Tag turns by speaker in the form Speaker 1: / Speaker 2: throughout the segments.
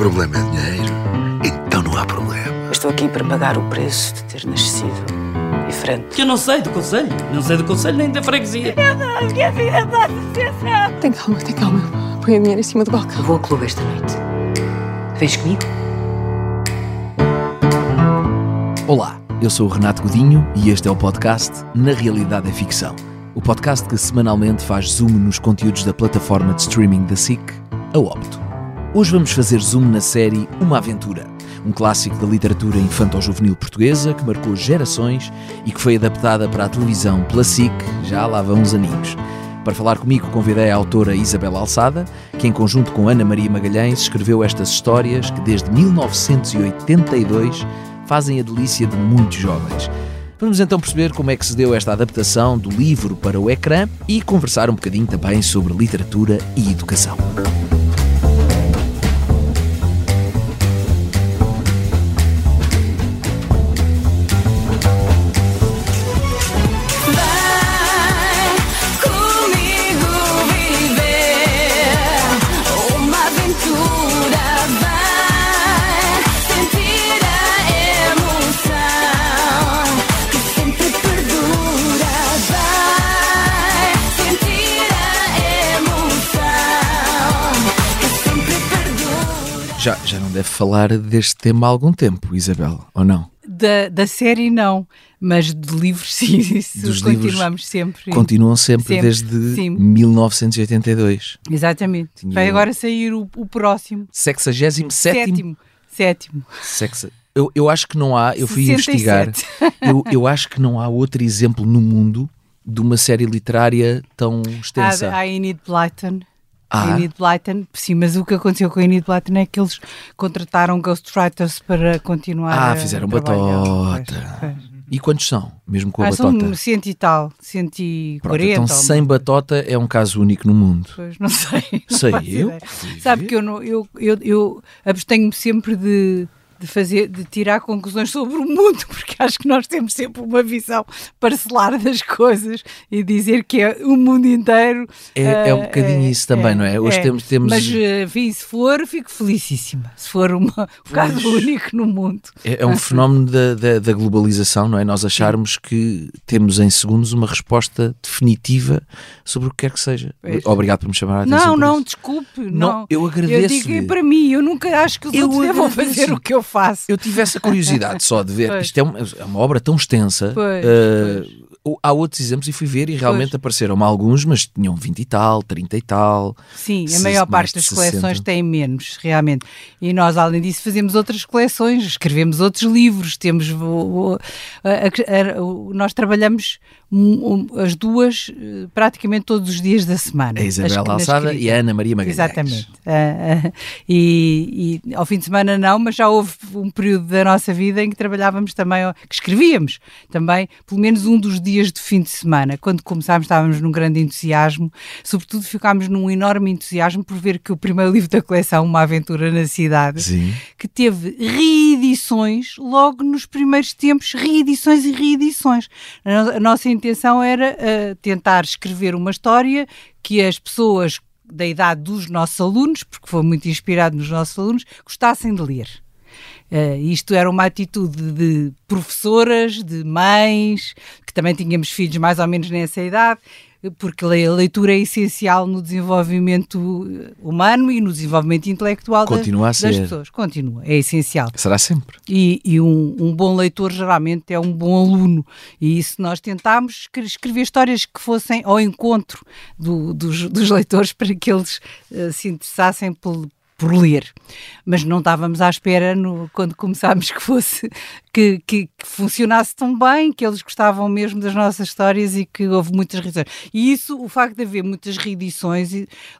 Speaker 1: problema é dinheiro, então não há problema.
Speaker 2: Eu estou aqui para pagar o preço de ter nascido diferente.
Speaker 3: Que eu não sei do conselho. Não sei do conselho nem da freguesia.
Speaker 4: Minha vida está sucessão.
Speaker 5: Tem calma, tem calma. Põe a dinheiro em cima do balcão.
Speaker 2: Vou ao clube esta noite. Vens comigo?
Speaker 6: Olá, eu sou o Renato Godinho e este é o podcast Na Realidade é Ficção. O podcast que semanalmente faz zoom nos conteúdos da plataforma de streaming da SIC, a Opto. Hoje vamos fazer zoom na série Uma Aventura, um clássico da literatura infanto-juvenil portuguesa que marcou gerações e que foi adaptada para a televisão pela SIC já lá vão uns aninhos. Para falar comigo, convidei a autora Isabela Alçada, que em conjunto com Ana Maria Magalhães escreveu estas histórias que desde 1982 fazem a delícia de muitos jovens. Vamos então perceber como é que se deu esta adaptação do livro para o ecrã e conversar um bocadinho também sobre literatura e educação. Já, já não deve falar deste tema há algum tempo, Isabel, ou não?
Speaker 7: Da, da série não, mas de livros sim, isso
Speaker 6: Dos livros
Speaker 7: continuamos sempre.
Speaker 6: Continuam sempre,
Speaker 7: Sempre,
Speaker 6: desde
Speaker 7: sim.
Speaker 6: 1982.
Speaker 7: Exatamente.
Speaker 6: Tinha
Speaker 7: Vai agora sair o, o próximo.
Speaker 6: 67
Speaker 7: Sétimo. Sétimo.
Speaker 6: Sexa- Eu, eu acho que não há, eu fui
Speaker 7: 67.
Speaker 6: investigar, eu, eu acho que não há outro exemplo no mundo de uma série literária tão extensa.
Speaker 7: Há a Enid Blyton.
Speaker 6: Ah.
Speaker 7: Enid Blyton, sim, mas o que aconteceu com a Enid Blyton é que eles contrataram ghostwriters para continuar
Speaker 6: Ah, fizeram batota.
Speaker 7: Pois, pois.
Speaker 6: E quantos são, mesmo com a
Speaker 7: Ah,
Speaker 6: batota?
Speaker 7: são cento e tal, cento e
Speaker 6: Pronto,
Speaker 7: quarenta.
Speaker 6: então
Speaker 7: ou-
Speaker 6: sem batota é um caso único no mundo.
Speaker 7: Pois, não sei. não
Speaker 6: Sei eu.
Speaker 7: Sabe que eu, não, eu, eu, eu abstenho-me sempre de, de fazer, de tirar conclusões sobre o mundo, porque acho que nós temos sempre uma visão parcelar das coisas e dizer que é o mundo inteiro.
Speaker 6: É- é um
Speaker 7: eh,
Speaker 6: bocadinho isso também, não é? Hoje temos- temos-
Speaker 7: Mas, eh, enfim, se for, fico felicíssima. Se for uma, um caso único no mundo.
Speaker 6: É, é um fenómeno da, da, da globalização, não é? Nós acharmos que temos em segundos uma resposta definitiva sobre o que quer que seja.
Speaker 7: Pois.
Speaker 6: Obrigado por me chamar a atenção.
Speaker 7: Não, não, desculpe.
Speaker 6: Não,
Speaker 7: Não,
Speaker 6: eu agradeço-lhe.
Speaker 7: Eu digo é para mim, eu nunca acho que os
Speaker 6: Eu
Speaker 7: outros devam
Speaker 6: agradeço.
Speaker 7: fazer o que eu faço.
Speaker 6: Eu tive essa curiosidade só de ver.
Speaker 7: Pois.
Speaker 6: Isto é uma, é uma obra tão extensa.
Speaker 7: Pois,
Speaker 6: eh, Há outros exemplos e fui ver e realmente
Speaker 7: Pois.
Speaker 6: apareceram alguns, mas tinham 20 e tal, 30 e tal.
Speaker 7: Sim, a maior parte das
Speaker 6: 60.
Speaker 7: coleções tem menos, realmente. E nós, além disso, fazemos outras coleções, escrevemos outros livros, temos. o- o- a- a- o- nós trabalhamos um, um, as duas eh, praticamente todos os dias da semana.
Speaker 6: A
Speaker 7: na
Speaker 6: Alçada e a Ana Maria Magalhães.
Speaker 7: Exatamente. Ah, ah, e, e ao fim de semana não, mas já houve um período da nossa vida em que trabalhávamos também, que escrevíamos também, pelo menos um dos dias de fim de semana. Quando começámos estávamos num grande entusiasmo, sobretudo ficámos num enorme entusiasmo por ver que o primeiro livro da coleção, Uma Aventura na Cidade,
Speaker 6: Sim.
Speaker 7: que teve reedições logo nos primeiros tempos, reedições e reedições. A nossa intenção era ah, tentar escrever uma história que as pessoas da idade dos nossos alunos, porque foi muito inspirado nos nossos alunos, gostassem de ler. Ah, isto era uma atitude de professoras, de mães, que também tínhamos filhos mais ou menos nessa idade, porque a leitura é essencial no desenvolvimento eh, humano e no desenvolvimento intelectual das-
Speaker 6: Continua a
Speaker 7: das
Speaker 6: ser.
Speaker 7: pessoas. Continua, é essencial.
Speaker 6: Será sempre.
Speaker 7: E, e um, um bom leitor geralmente é um bom aluno. E isso nós tentámos escre- escrever histórias que fossem ao encontro do- dos, dos leitores para que eles eh, se interessassem por, por ler. Mas não estávamos à espera no- quando começámos que fosse que, que- que funcionasse tão bem, que eles gostavam mesmo das nossas histórias e que houve muitas reedições. E isso, o facto de haver muitas reedições,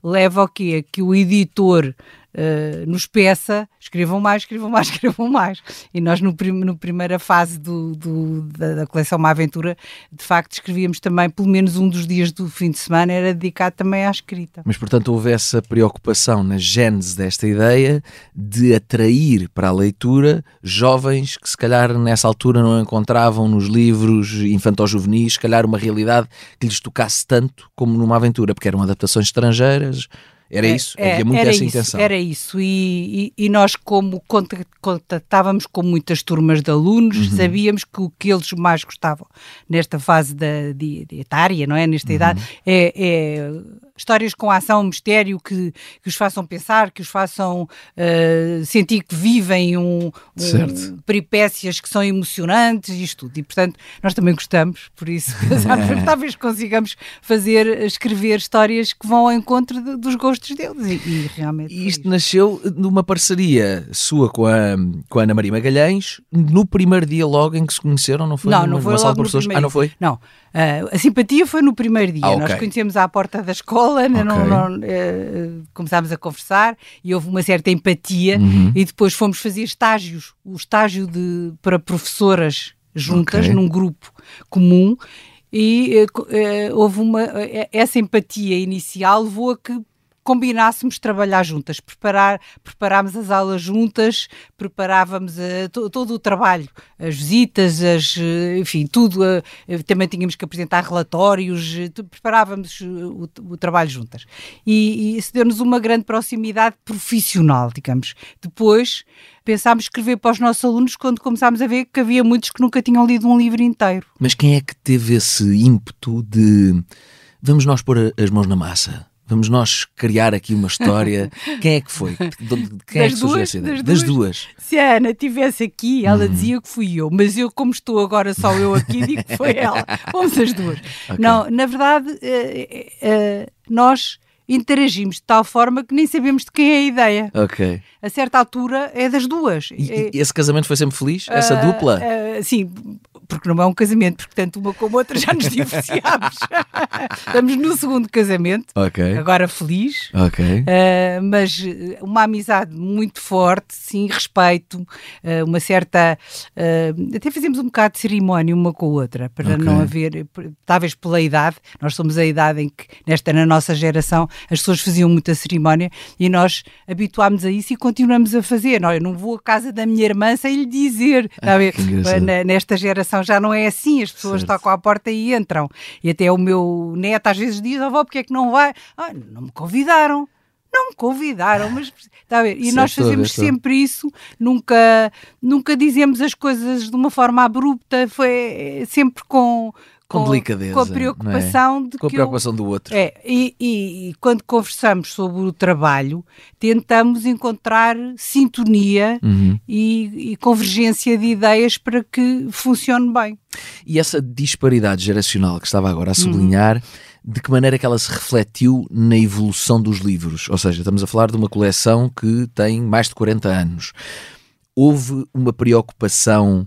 Speaker 7: leva ao quê? Que o editor eh, nos peça, escrevam mais, escrevam mais, escrevam mais. E nós, no, prim no primeira fase do, do- da, da coleção Uma Aventura, de facto, escrevíamos também, pelo menos um dos dias do fim de semana, era dedicado também à escrita.
Speaker 6: Mas, portanto, houve essa preocupação na gênese desta ideia de atrair para a leitura jovens que, se calhar, nessa altura não encontravam nos livros infantil-juvenis, se calhar, uma realidade que lhes tocasse tanto como numa aventura, porque eram adaptações estrangeiras. Era
Speaker 7: É,
Speaker 6: isso?
Speaker 7: é,
Speaker 6: Havia muito essa
Speaker 7: isso,
Speaker 6: intenção.
Speaker 7: Era isso. E, e- e nós, como conta- contatávamos com muitas turmas de alunos,
Speaker 6: Uhum.
Speaker 7: sabíamos que o que eles mais gostavam nesta fase da de, de etária, não é?
Speaker 6: Uhum.
Speaker 7: Nesta idade, é, é histórias com ação, mistério, que, que os façam pensar, que os façam eh, sentir que vivem um, um- peripécias que são emocionantes, isto tudo. E, portanto, nós também gostamos, por isso talvez consigamos fazer, escrever histórias que vão ao encontro de- dos gostos deles. E, e realmente.
Speaker 6: E isto
Speaker 7: isto.
Speaker 6: nasceu numa parceria sua com a, com a Ana Maria Magalhães, no primeiro dia logo em que se conheceram, não foi?
Speaker 7: Não, não foi logo
Speaker 6: de
Speaker 7: no
Speaker 6: professores?
Speaker 7: primeiro
Speaker 6: Ah, não foi?
Speaker 7: Não. Ah, a simpatia foi no primeiro dia.
Speaker 6: Ah,
Speaker 7: Nós
Speaker 6: ok.
Speaker 7: conhecemos à porta da escola, não-
Speaker 6: Ok.
Speaker 7: não- eh, começámos a conversar e houve uma certa empatia
Speaker 6: Uhum.
Speaker 7: e depois fomos fazer estágios, o estágio de, para professoras juntas,
Speaker 6: Ok.
Speaker 7: num grupo comum e eh, houve uma essa empatia inicial levou a que combinássemos trabalhar juntas, preparar, preparámos as aulas juntas, preparávamos eh, to- todo o trabalho, as visitas, as, eh, enfim, tudo, eh, também tínhamos que apresentar relatórios, tu- preparávamos o, o trabalho juntas. E, e isso deu-nos uma grande proximidade profissional, digamos. Depois pensámos escrever para os nossos alunos quando começámos a ver que havia muitos que nunca tinham lido um livro inteiro.
Speaker 6: Mas quem é que teve esse ímpeto de vamos nós pôr as mãos na massa? Vamos nós criar aqui uma história. Quem é que foi? Quem é
Speaker 7: Das
Speaker 6: que surgiu essa ideia?
Speaker 7: Das
Speaker 6: Das
Speaker 7: duas?
Speaker 6: duas.
Speaker 7: Se a Ana estivesse aqui, ela dizia que fui eu, mas eu, como estou agora só eu aqui, digo que foi ela. Fomos as duas. Não, na verdade, eh, eh, nós interagimos de tal forma que nem sabemos de quem é a ideia.
Speaker 6: Ok.
Speaker 7: A certa altura é das duas.
Speaker 6: E,
Speaker 7: É-
Speaker 6: e esse casamento foi sempre feliz? Essa
Speaker 7: ah,
Speaker 6: dupla?
Speaker 7: ah, sim, porque não é um casamento, porque tanto uma como a outra já nos divorciámos. Estamos no segundo casamento,
Speaker 6: Ok.
Speaker 7: agora feliz.
Speaker 6: Ok.
Speaker 7: Uh, mas uh, uma amizade muito forte, sim, respeito, uh, uma certa. uh, até fazemos um bocado de cerimónia uma com a outra, para
Speaker 6: Ok.
Speaker 7: não haver. Talvez pela idade, nós somos a idade em que, nesta, na nossa geração, as pessoas faziam muita cerimónia e nós habituámos a isso e continuamos a fazer. Não, eu não vou à casa da minha irmã sem lhe dizer. está a ver?
Speaker 6: que engraçado.
Speaker 7: Na- nesta geração já não é assim, as pessoas
Speaker 6: Certo.
Speaker 7: tocam à porta e entram. E até o meu neto às vezes diz: avó, porque é que não vai? Ah, não me convidaram. Não me convidaram, mas está a ver? E
Speaker 6: Certo,
Speaker 7: nós fazemos
Speaker 6: estou.
Speaker 7: sempre isso, nunca, nunca dizemos as coisas de uma forma abrupta, foi eh, sempre com,
Speaker 6: Com delicadeza,
Speaker 7: com a
Speaker 6: é?
Speaker 7: preocupação de
Speaker 6: Com a
Speaker 7: que eu-
Speaker 6: preocupação do outro.
Speaker 7: é, e, e- e quando conversamos sobre o trabalho, tentamos encontrar sintonia
Speaker 6: Uhum.
Speaker 7: e, e convergência de ideias para que funcione bem.
Speaker 6: E essa disparidade geracional que estava agora a
Speaker 7: Uhum.
Speaker 6: sublinhar, de que maneira é que ela se refletiu na evolução dos livros? Ou seja, estamos a falar de uma coleção que tem mais de 40 anos. Houve uma preocupação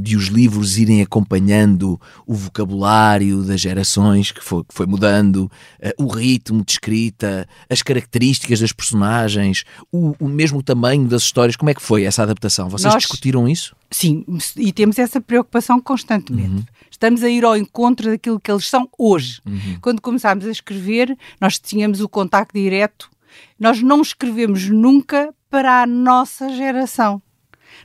Speaker 6: de os livros irem acompanhando o vocabulário das gerações que foi, que foi mudando, eh, o ritmo de escrita, as características das personagens, o, o mesmo tamanho das histórias. Como é que foi essa adaptação? Vocês
Speaker 7: Nós-
Speaker 6: discutiram isso?
Speaker 7: Sim, e temos essa preocupação constantemente.
Speaker 6: Uhum.
Speaker 7: Estamos a ir ao encontro daquilo que eles são hoje.
Speaker 6: Uhum.
Speaker 7: Quando começámos a escrever, nós tínhamos o contacto direto. Nós não escrevemos nunca para a nossa geração.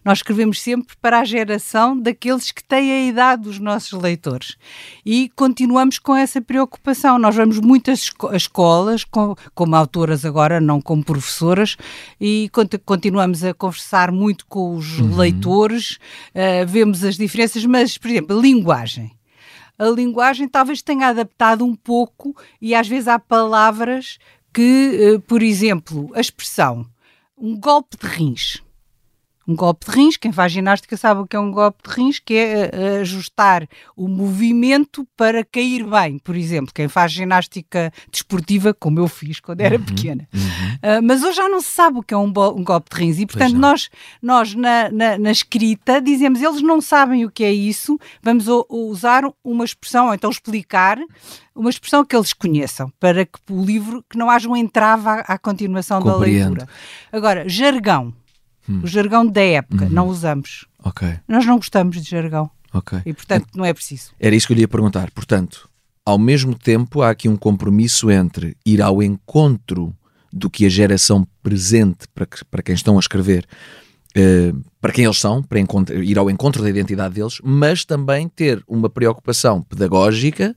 Speaker 7: Nós escrevemos sempre para a geração daqueles que têm a idade dos nossos leitores. E continuamos com essa preocupação. Nós vamos muitas esco- escolas, com- como autoras agora, não como professoras, e conti- continuamos a conversar muito com os leitores, eh, vemos as diferenças, mas, por exemplo, a linguagem a linguagem talvez tenha adaptado um pouco e às vezes há palavras que, eh, por exemplo, a expressão um golpe de rins. Um golpe de rins, quem faz ginástica sabe o que é um golpe de rins, que é eh, ajustar o movimento para cair bem. Por exemplo, quem faz ginástica desportiva, como eu fiz quando era pequena. Ah, mas hoje já não se sabe o que é um, um golpe de rins e, portanto, nós, nós na, na- na escrita dizemos, eles não sabem o que é isso, vamos usar uma expressão, ou então explicar uma expressão que eles conheçam, para que o livro, que não haja um entrave à, à continuação da
Speaker 6: Compreendo.
Speaker 7: leitura. Agora, jargão. O jargão da época, não usamos.
Speaker 6: Ok,
Speaker 7: Nós não gostamos de jargão
Speaker 6: ok.
Speaker 7: e, portanto, não é preciso.
Speaker 6: Era isso que eu lhe ia perguntar. Portanto, ao mesmo tempo, há aqui um compromisso entre ir ao encontro do que a geração presente, para, que- para quem estão a escrever, para quem eles são, para ir ao encontro da identidade deles, mas também ter uma preocupação pedagógica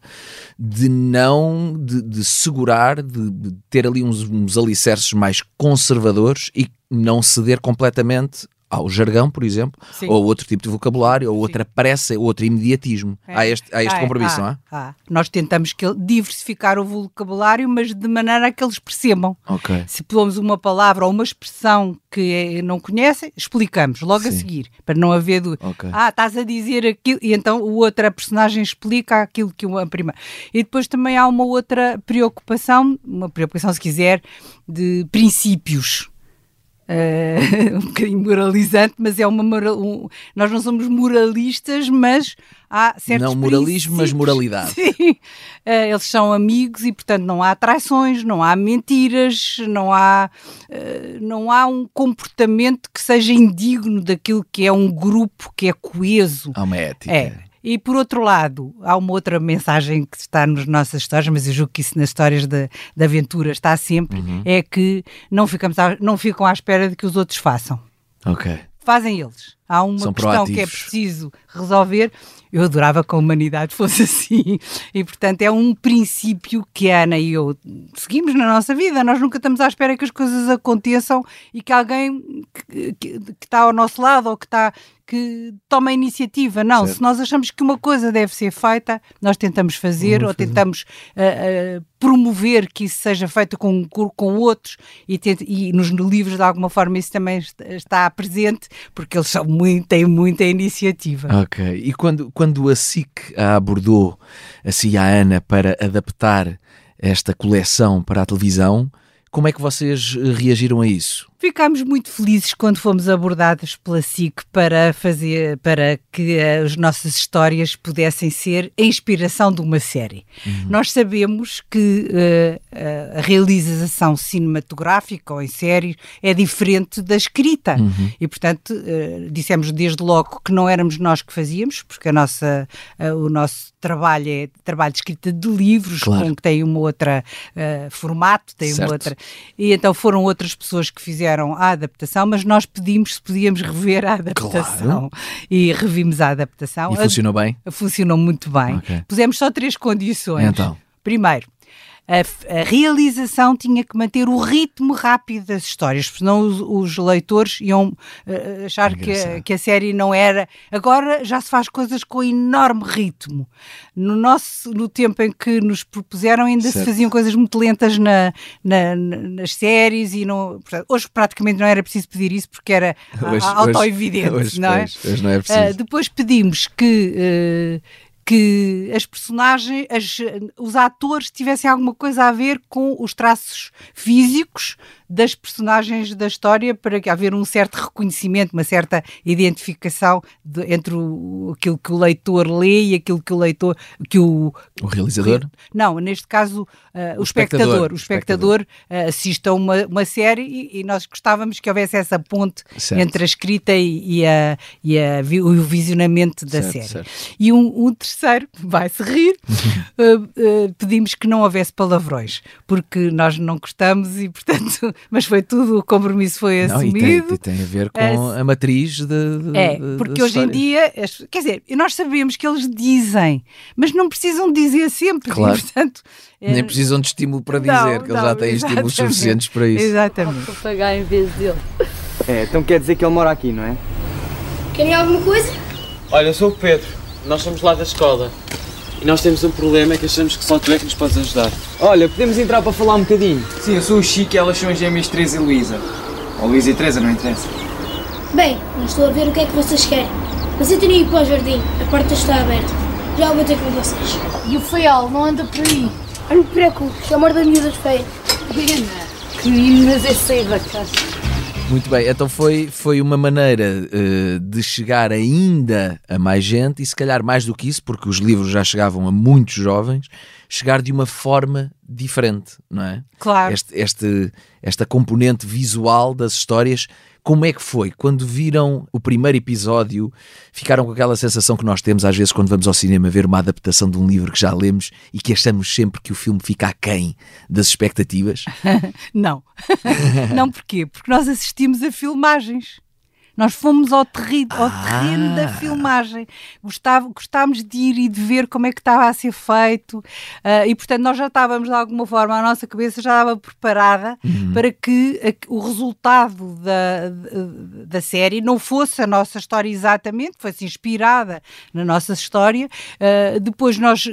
Speaker 6: de não, de, de segurar, de, de ter ali uns, uns alicerces mais conservadores e não ceder completamente ao jargão, por exemplo,
Speaker 7: Sim.
Speaker 6: ou outro tipo de vocabulário, ou outra pressa, ou outro imediatismo. Há este, há este
Speaker 7: Ah, é,
Speaker 6: compromisso,
Speaker 7: há,
Speaker 6: não é?
Speaker 7: há. Nós tentamos que ele- diversificar o vocabulário, mas de maneira a que eles percebam.
Speaker 6: Ok.
Speaker 7: Se pomos uma palavra ou uma expressão que eh, não conhecem, explicamos logo a
Speaker 6: Sim.
Speaker 7: seguir, para não haver do
Speaker 6: Ok.
Speaker 7: ah, estás a dizer aquilo, e então o outra personagem explica aquilo que uma prima. E depois também há uma outra preocupação, uma preocupação, se quiser, de princípios. Eh, um bocadinho moralizante, mas é uma moral, um- nós não somos moralistas, mas há certos
Speaker 6: Não moralismo, mas
Speaker 7: princípios.
Speaker 6: moralidade.
Speaker 7: Sim. Eh, eles são amigos e, portanto, não há traições, não há mentiras, não há, eh, não há um comportamento que seja indigno daquilo que é um grupo que é coeso.
Speaker 6: Há uma ética.
Speaker 7: É. E por outro lado, há uma outra mensagem que está nas nossas histórias, mas eu julgo que isso nas histórias de, de aventura está sempre,
Speaker 6: Uhum.
Speaker 7: é que não, ficamos à- não ficam à espera de que os outros façam.
Speaker 6: Ok.
Speaker 7: Fazem eles. Há uma
Speaker 6: São
Speaker 7: questão que é
Speaker 6: proativos.
Speaker 7: preciso resolver. Eu adorava que a humanidade fosse assim. E, portanto, é um princípio que a Ana e eu seguimos na nossa vida. Nós nunca estamos à espera que as coisas aconteçam e que alguém que, que- que está ao nosso lado ou que está que toma a iniciativa. Não,
Speaker 6: Certo.
Speaker 7: se nós achamos que uma coisa deve ser feita, nós tentamos fazer ou tentamos ah, ah, promover que isso seja feito com, com outros e, tenta- e nos livros de alguma forma isso também est- está presente porque eles são muito, têm muita iniciativa.
Speaker 6: Ok. E quando, quando a SIC a abordou, assim, a Ana, para adaptar esta coleção para a televisão, como é que vocês reagiram a isso?
Speaker 7: Ficámos muito felizes quando fomos abordados pela SIC para fazer para que eh, as nossas histórias pudessem ser a inspiração de uma série. Nós sabemos que eh, a realização cinematográfica ou em séries é diferente da escrita e portanto eh, dissemos desde logo que não éramos nós que fazíamos porque a nossa eh, o nosso trabalho é trabalho de escrita de livros
Speaker 6: Claro.
Speaker 7: com que tem uma outra formato tem
Speaker 6: Certo.
Speaker 7: uma outra e então foram outras pessoas que fizeram a adaptação, mas nós pedimos se podíamos rever a adaptação. E revimos a adaptação.
Speaker 6: E funcionou bem?
Speaker 7: Funcionou muito bem.
Speaker 6: Ok.
Speaker 7: Pusemos só três condições.
Speaker 6: Então.
Speaker 7: Primeiro, a, a realização tinha que manter o ritmo rápido das histórias, senão os, os leitores iam eh, achar que a, que a série não era. Agora já se faz coisas com enorme ritmo. No, nosso, no tempo em que nos propuseram, ainda
Speaker 6: Certo.
Speaker 7: se faziam coisas muito lentas na, na- na- nas séries e não, portanto, hoje praticamente não era preciso pedir isso porque era auto-evidente,
Speaker 6: hoje-
Speaker 7: não é?
Speaker 6: hoje- hoje não é
Speaker 7: Ah,
Speaker 6: preciso.
Speaker 7: depois pedimos que, eh, que as personagens, as- os atores tivessem alguma coisa a ver com os traços físicos das personagens da história para que haver um certo reconhecimento, uma certa identificação de- entre o, aquilo que o leitor lê e aquilo que o leitor que o
Speaker 6: O realizador?
Speaker 7: não, neste caso ah, o,
Speaker 6: O espectador,
Speaker 7: espectador,
Speaker 6: o
Speaker 7: o espectador ah, assiste a uma, uma série e, e nós gostávamos que houvesse essa ponte
Speaker 6: Certo.
Speaker 7: entre a escrita e, e a, e a o visionamento da
Speaker 6: Certo,
Speaker 7: série.
Speaker 6: certo.
Speaker 7: E um, um terceiro, vai-se rir, ah, pedimos que não houvesse palavrões, porque nós não gostamos e, portanto, mas foi tudo, o compromisso foi
Speaker 6: Não, e tem,
Speaker 7: assumido.
Speaker 6: e tem a ver com
Speaker 7: É,
Speaker 6: a matriz de,
Speaker 7: É,
Speaker 6: de-
Speaker 7: porque hoje em dia, quer dizer, nós sabemos que eles dizem, mas não precisam dizer sempre.
Speaker 6: Claro.
Speaker 7: E, portanto, é-
Speaker 6: Nem precisam de estímulo para dizer,
Speaker 7: Não,
Speaker 6: que eles já têm estímulos suficientes para isso.
Speaker 7: Exatamente.
Speaker 2: pagar em vez dele.
Speaker 8: É, então quer dizer que ele mora aqui, não é?
Speaker 9: Querem alguma coisa?
Speaker 10: Olha, eu sou o Pedro, nós somos lá da escola. E nós temos um problema é que achamos que só tu é que nos podes ajudar.
Speaker 8: Olha, podemos entrar para falar um bocadinho.
Speaker 10: Sim, eu sou o Chico e elas são as gêmeas Teresa e Luísa. Ou Luísa e Teresa, não interessa.
Speaker 9: Bem, não estou a ver o que é que vocês querem. Mas eu tenho ir para o jardim, a porta está aberta. Já vou ter com vocês.
Speaker 11: E o feial não anda por aí?
Speaker 9: Não me preocupes, é amor das miúdas feias.
Speaker 11: Pena. Que mas é sair da casa.
Speaker 6: Muito bem, então foi, foi uma maneira eh, de chegar ainda a mais gente e se calhar mais do que isso, porque os livros já chegavam a muitos jovens, chegar de uma forma diferente, não é?
Speaker 7: Claro.
Speaker 6: Este, este- esta componente visual das histórias, como é que foi? Quando viram o primeiro episódio, ficaram com aquela sensação que nós temos às vezes quando vamos ao cinema ver uma adaptação de um livro que já lemos e que achamos sempre que o filme fica aquém das expectativas?
Speaker 7: Não. não porquê? Porque nós assistimos a filmagens. Nós fomos ao, terri ao terreno da
Speaker 6: Ah.
Speaker 7: filmagem. Gostava, gostávamos de ir e de ver como é que estava a ser feito. ah, e, portanto, nós já estávamos, de alguma forma, a nossa cabeça já estava preparada
Speaker 6: Uhum.
Speaker 7: para que a- o resultado da, da, série não fosse a nossa história exatamente, fosse inspirada na nossa história. Ah, depois nós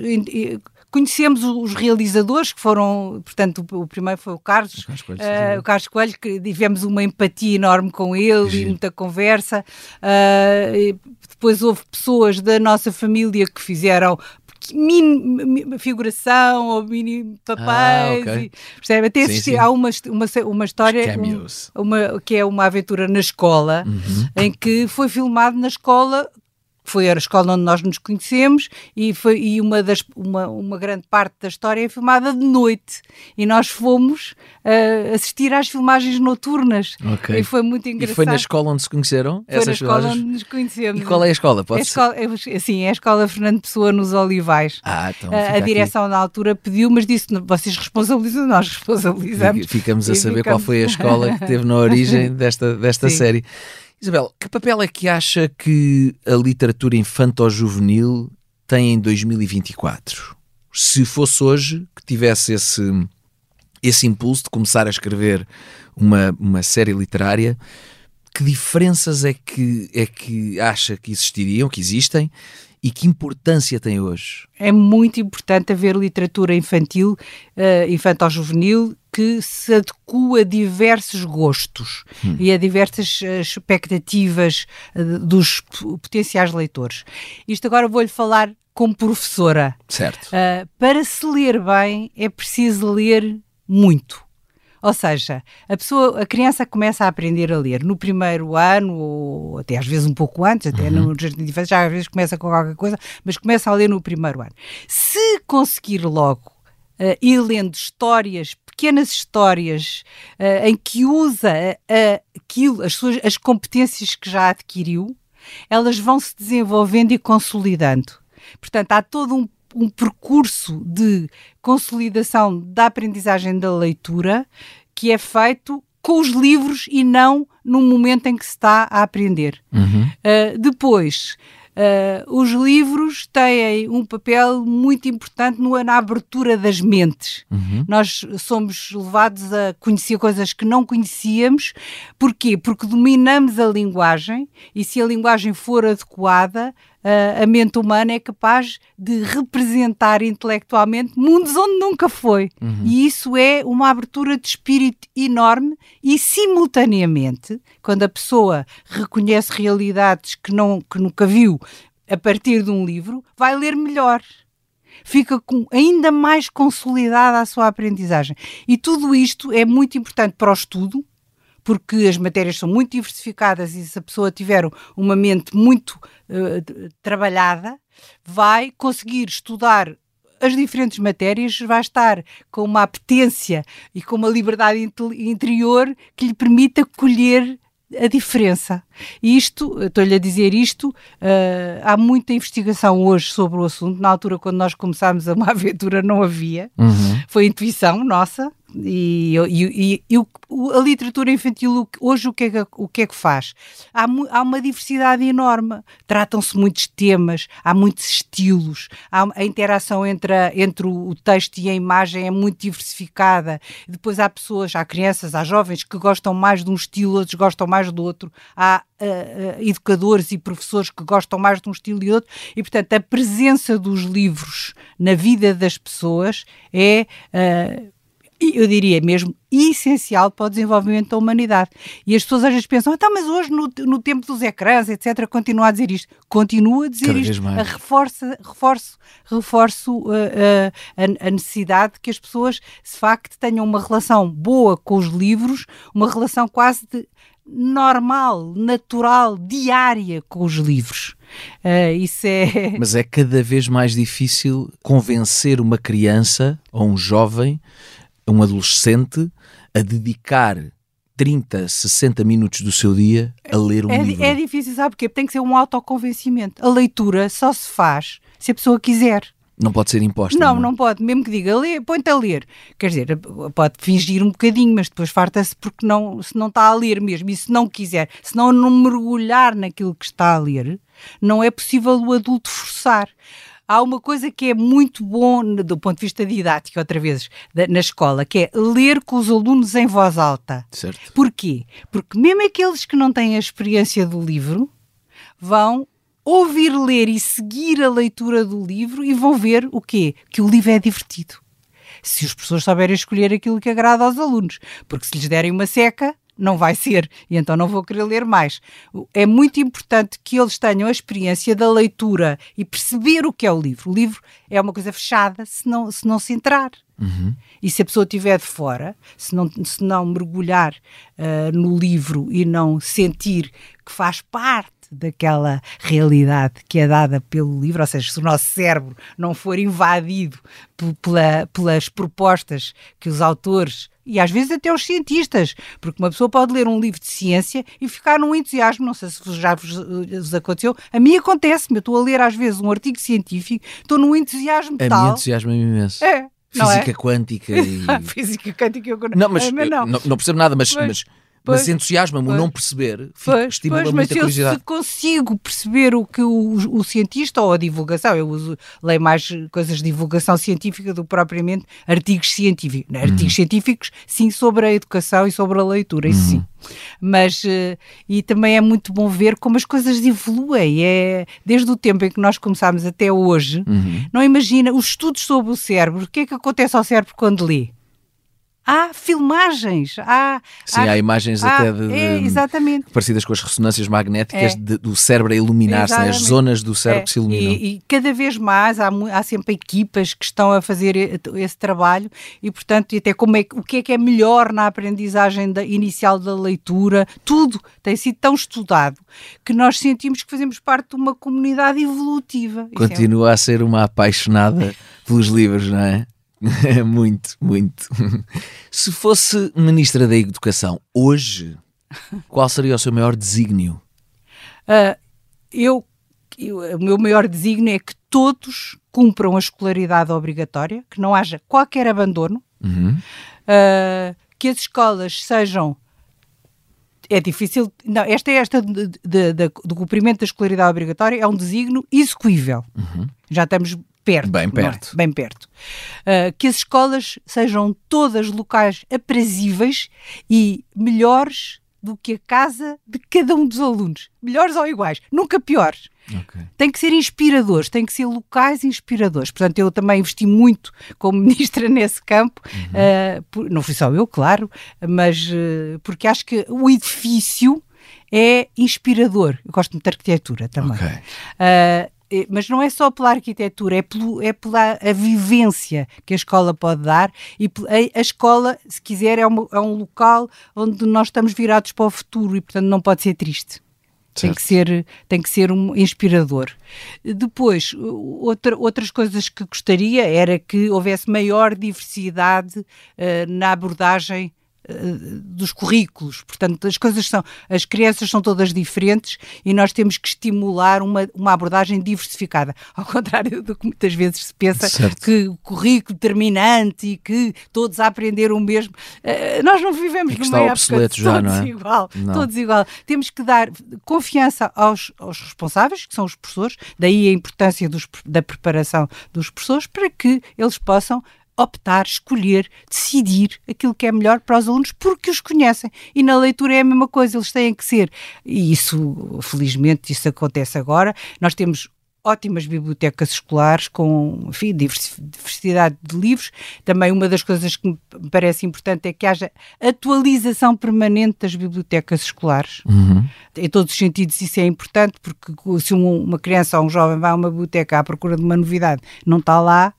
Speaker 7: conhecemos os realizadores, que foram, portanto, o, o primeiro foi o Carlos,
Speaker 6: Carlos Coelho, sim.
Speaker 7: o Carlos Coelho, que tivemos uma empatia enorme com ele e muita conversa. E depois houve pessoas da nossa família que fizeram mini mi- figuração ou mini papéis.
Speaker 6: Ah, ok.
Speaker 7: e, percebe? Até
Speaker 6: Sim,
Speaker 7: há uma, uma, uma história um- uma, que é uma aventura na escola,
Speaker 6: Uhum.
Speaker 7: em que foi filmado na escola. Foi a escola onde nós nos conhecemos e, foi, e uma, das, uma, uma grande parte da história é filmada de noite. E nós fomos ah, assistir às filmagens noturnas.
Speaker 6: Ok.
Speaker 7: E foi muito
Speaker 6: E
Speaker 7: engraçado.
Speaker 6: foi na escola onde se conheceram?
Speaker 7: Foi na escola
Speaker 6: filmagens?
Speaker 7: onde nos conhecemos.
Speaker 6: E qual é a escola? Pode
Speaker 7: é escola, é, sim, é a escola Fernando Pessoa nos Olivais.
Speaker 6: Ah, então
Speaker 7: a,
Speaker 6: fica
Speaker 7: a
Speaker 6: aqui.
Speaker 7: direção na altura pediu, mas disse: "Não, vocês responsabilizam, nós responsabilizamos.
Speaker 6: Ficamos a
Speaker 7: E
Speaker 6: saber qual
Speaker 7: ficamos-
Speaker 6: foi a escola que teve na origem desta, desta
Speaker 7: Sim.
Speaker 6: série. Isabel, que papel é que acha que a literatura infanto-juvenil tem em 2024? Se fosse hoje que tivesse esse, esse impulso de começar a escrever uma, uma série literária, que diferenças é que, é que acha que existiriam, que existem, e que importância tem hoje?
Speaker 7: é muito importante haver literatura infantil, uh, infantil-juvenil, que se adequa a diversos gostos
Speaker 6: Hum.
Speaker 7: e a diversas uh, expectativas uh, dos potenciais leitores. Isto agora vou-lhe falar como professora.
Speaker 6: Certo.
Speaker 7: Uh, para se ler bem é preciso ler muito. Ou seja, a pessoa, a criança começa a aprender a ler no primeiro ano, ou até às vezes um pouco antes, até no jardim de infância, já às vezes começa com qualquer coisa, mas começa a ler no primeiro ano. Se conseguir logo uh, ir lendo histórias, pequenas histórias, uh, em que usa uh, aquilo, as, suas, as competências que já adquiriu, elas vão se desenvolvendo e consolidando. Portanto, há todo um um percurso de consolidação da aprendizagem da leitura que é feito com os livros e não no momento em que se está a aprender.
Speaker 6: Uhum.
Speaker 7: Uh, depois, uh, os livros têm um papel muito importante no, na abertura das mentes.
Speaker 6: Uhum.
Speaker 7: Nós somos levados a conhecer coisas que não conhecíamos. Porquê? Porque dominamos a linguagem e se a linguagem for adequada, a mente humana é capaz de representar intelectualmente mundos onde nunca foi.
Speaker 6: Uhum.
Speaker 7: E isso é uma abertura de espírito enorme e, simultaneamente, quando a pessoa reconhece realidades que, não, que nunca viu a partir de um livro, vai ler melhor. Fica com, ainda mais consolidada a sua aprendizagem. E tudo isto é muito importante para o estudo, porque as matérias são muito diversificadas e se a pessoa tiver uma mente muito uh, trabalhada, vai conseguir estudar as diferentes matérias, vai estar com uma apetência e com uma liberdade interior que lhe permita colher a diferença. E isto, estou-lhe a dizer isto, uh, há muita investigação hoje sobre o assunto. Na altura, quando nós começámos a uma aventura, não havia.
Speaker 6: Uhum.
Speaker 7: Foi intuição nossa. E, e, e, e a literatura infantil hoje o que é que, o que, é que faz? Há, há uma diversidade enorme, tratam-se muitos temas, há muitos estilos, há, a interação entre, a, entre o texto e a imagem é muito diversificada. Depois há pessoas, há crianças, há jovens que gostam mais de um estilo, outros gostam mais do outro. Há uh, educadores e professores que gostam mais de um estilo e outro. E, portanto, a presença dos livros na vida das pessoas é. Uh, eu diria mesmo, essencial para o desenvolvimento da humanidade. E as pessoas às vezes pensam, então, mas hoje, no, no tempo dos ecrãs, etc., continua a dizer isto. Continua a dizer
Speaker 6: Cada
Speaker 7: isto. A reforça, reforço reforço uh, uh, a, a, necessidade de que as pessoas, de facto, tenham uma relação boa com os livros, uma relação quase de normal, natural, diária com os livros. Uh, isso é.
Speaker 6: Mas é cada vez mais difícil convencer uma criança ou um jovem um adolescente a dedicar 30, 60 minutos do seu dia a ler um
Speaker 7: é,
Speaker 6: livro.
Speaker 7: É difícil, sabe porquê? Tem que ser um autoconvencimento. A leitura só se faz se a pessoa quiser.
Speaker 6: Não pode ser imposta.
Speaker 7: Não,
Speaker 6: é?
Speaker 7: não pode, mesmo que diga, põe-te a ler. Quer dizer, pode fingir um bocadinho, mas depois farta-se porque não, se não está a ler mesmo. E se não quiser, se não, não mergulhar naquilo que está a ler, não é possível o adulto forçar. Há uma coisa que é muito bom do ponto de vista didático, outra vez, da- na escola, que é ler com os alunos em voz alta.
Speaker 6: Certo.
Speaker 7: Porquê? Porque mesmo aqueles que não têm a experiência do livro vão ouvir ler e seguir a leitura do livro e vão ver o quê? Que o livro é divertido. Se os professores souberem escolher aquilo que agrada aos alunos, porque se lhes derem uma seca, não vai ser, e então não vou querer ler mais. É muito importante que eles tenham a experiência da leitura e perceber o que é o livro. O livro é uma coisa fechada se não se, não se entrar. E se a pessoa estiver de fora, se não, se não mergulhar ah, no livro e não sentir que faz parte daquela realidade que é dada pelo livro, ou seja, se o nosso cérebro não for invadido pe- pela- pelas propostas que os autores e às vezes até os cientistas, porque uma pessoa pode ler um livro de ciência e ficar num entusiasmo, não sei se já vos, eh, vos aconteceu, a mim acontece-me, eu estou a ler às vezes um artigo científico, estou num entusiasmo
Speaker 6: A
Speaker 7: tal.
Speaker 6: mim entusiasma imenso.
Speaker 7: É, não é?
Speaker 6: Física quântica e.
Speaker 7: Física quântica eu
Speaker 6: Não, mas
Speaker 7: Ah,
Speaker 6: eu não. não percebo nada, mas,
Speaker 7: Pois,
Speaker 6: mas,
Speaker 7: pois,
Speaker 6: mas entusiasma-me o não perceber, fico-
Speaker 7: Pois,
Speaker 6: estimula
Speaker 7: pois, mas
Speaker 6: muita
Speaker 7: eu
Speaker 6: curiosidade.
Speaker 7: se consigo perceber o que o, o cientista ou a divulgação, eu uso, leio mais coisas de divulgação científica do que propriamente artigos científicos. Né? Artigos científicos, sim, sobre a educação e sobre a leitura, isso sim. Mas, eh, e também é muito bom ver como as coisas evoluem. É, desde o tempo em que nós começámos até hoje,
Speaker 6: Uhum.
Speaker 7: não imagina os estudos sobre o cérebro, o que é que acontece ao cérebro quando lê? Há filmagens, há.
Speaker 6: Sim, há imagens
Speaker 7: há-
Speaker 6: até de,
Speaker 7: É,
Speaker 6: de-
Speaker 7: exatamente.
Speaker 6: parecidas com as ressonâncias magnéticas
Speaker 7: É.
Speaker 6: de- do cérebro a iluminar-se, né? as zonas do cérebro
Speaker 7: É,
Speaker 6: que se iluminam.
Speaker 7: E, e cada vez mais há, há sempre equipas que estão a fazer esse trabalho e, portanto, e até como é, que- o que é que é melhor na aprendizagem da- inicial da leitura, tudo tem sido tão estudado que nós sentimos que fazemos parte de uma comunidade evolutiva. É-
Speaker 6: Continua a ser uma apaixonada pelos livros, não é? muito, muito. Se fosse Ministra da Educação hoje, qual seria o seu maior desígnio?
Speaker 7: Ah, eu, eu- o meu maior desígnio é que todos cumpram a escolaridade obrigatória, que não haja qualquer abandono,
Speaker 6: Uhum.
Speaker 7: ah, que as escolas sejam. É difícil. Não, esta é esta de- de- de- do cumprimento da escolaridade obrigatória é um desígnio execuível. Já estamos perto.
Speaker 6: Bem
Speaker 7: não é?
Speaker 6: perto.
Speaker 7: Bem perto. Ah, que as escolas sejam todas locais aprazíveis e melhores do que a casa de cada um dos alunos. Melhores ou iguais, nunca piores. Tem que ser inspiradores, tem que ser locais inspiradores. Portanto, eu também investi muito como ministra nesse campo. ah, por- não fui só eu, claro, mas ah, porque acho que o edifício é inspirador. Eu gosto muito de arquitetura também.
Speaker 6: Ok.
Speaker 7: Ah, eh, mas não é só pela arquitetura, é, pelo, é pela a vivência que a escola pode dar e a, a escola, se quiser, é, uma- é um local onde nós estamos virados para o futuro e, portanto, não pode ser triste. Tem que, ser, tem que ser um inspirador. Depois, outra, outras coisas que gostaria era que houvesse maior diversidade eh, na abordagem eh, dos currículos. Portanto, as coisas são, as crianças são todas diferentes e nós temos que estimular uma, uma abordagem diversificada. Ao contrário do que muitas vezes se pensa
Speaker 6: Certo.
Speaker 7: que o currículo determinante e que todos a aprender o mesmo. Eh, nós não vivemos
Speaker 6: que
Speaker 7: numa época
Speaker 6: obsoleto já,
Speaker 7: todos
Speaker 6: não é?
Speaker 7: igual,
Speaker 6: Não.
Speaker 7: todos igual. Temos que dar confiança aos, aos responsáveis, que são os professores, daí a importância dos- da preparação dos professores, para que eles possam optar, escolher, decidir aquilo que é melhor para os alunos porque os conhecem. E na leitura é a mesma coisa, eles têm que ser. E isso, felizmente, isso acontece agora. Nós temos ótimas bibliotecas escolares com enfim, diversi- diversidade de livros. Também uma das coisas que me parece importante é que haja atualização permanente das bibliotecas escolares.
Speaker 6: Uhum.
Speaker 7: Em todos os sentidos isso é importante porque se um- uma criança ou um jovem vai a uma biblioteca à procura de uma novidade, não está lá,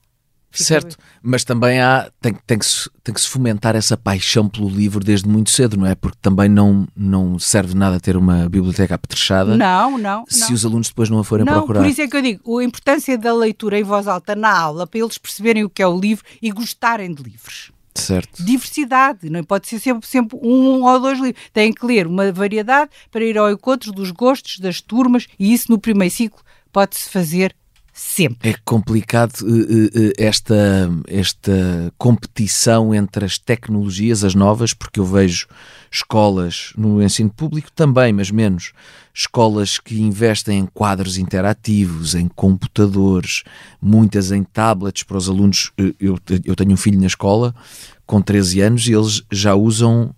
Speaker 6: Certo, mas também há, tem, tem, que se, tem que se fomentar essa paixão pelo livro desde muito cedo, não é? Porque também não, não serve nada ter uma biblioteca apetrechada
Speaker 7: Não, não.
Speaker 6: se
Speaker 7: não.
Speaker 6: os alunos depois não a forem
Speaker 7: não,
Speaker 6: procurar.
Speaker 7: por isso é que eu digo, a importância da leitura em voz alta na aula, para eles perceberem o que é o livro e gostarem de livros.
Speaker 6: Certo.
Speaker 7: Diversidade, não pode ser sempre, sempre um ou dois livros. Têm que ler uma variedade para ir ao encontro dos gostos das turmas e isso no primeiro ciclo pode-se fazer sempre.
Speaker 6: É complicado eh, eh, eh, esta, esta competição entre as tecnologias, as novas, porque eu vejo escolas no ensino público também, mas menos. Escolas que investem em quadros interativos, em computadores, muitas em tablets para os alunos. Eu, eu tenho um filho na escola com 13 anos e eles já usam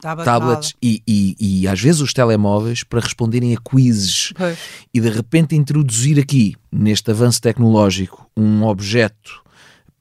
Speaker 7: Tablet
Speaker 6: tablets e, e, e às vezes os telemóveis para responderem a quizzes
Speaker 7: Pois.
Speaker 6: e de repente introduzir aqui, neste avanço tecnológico, um objeto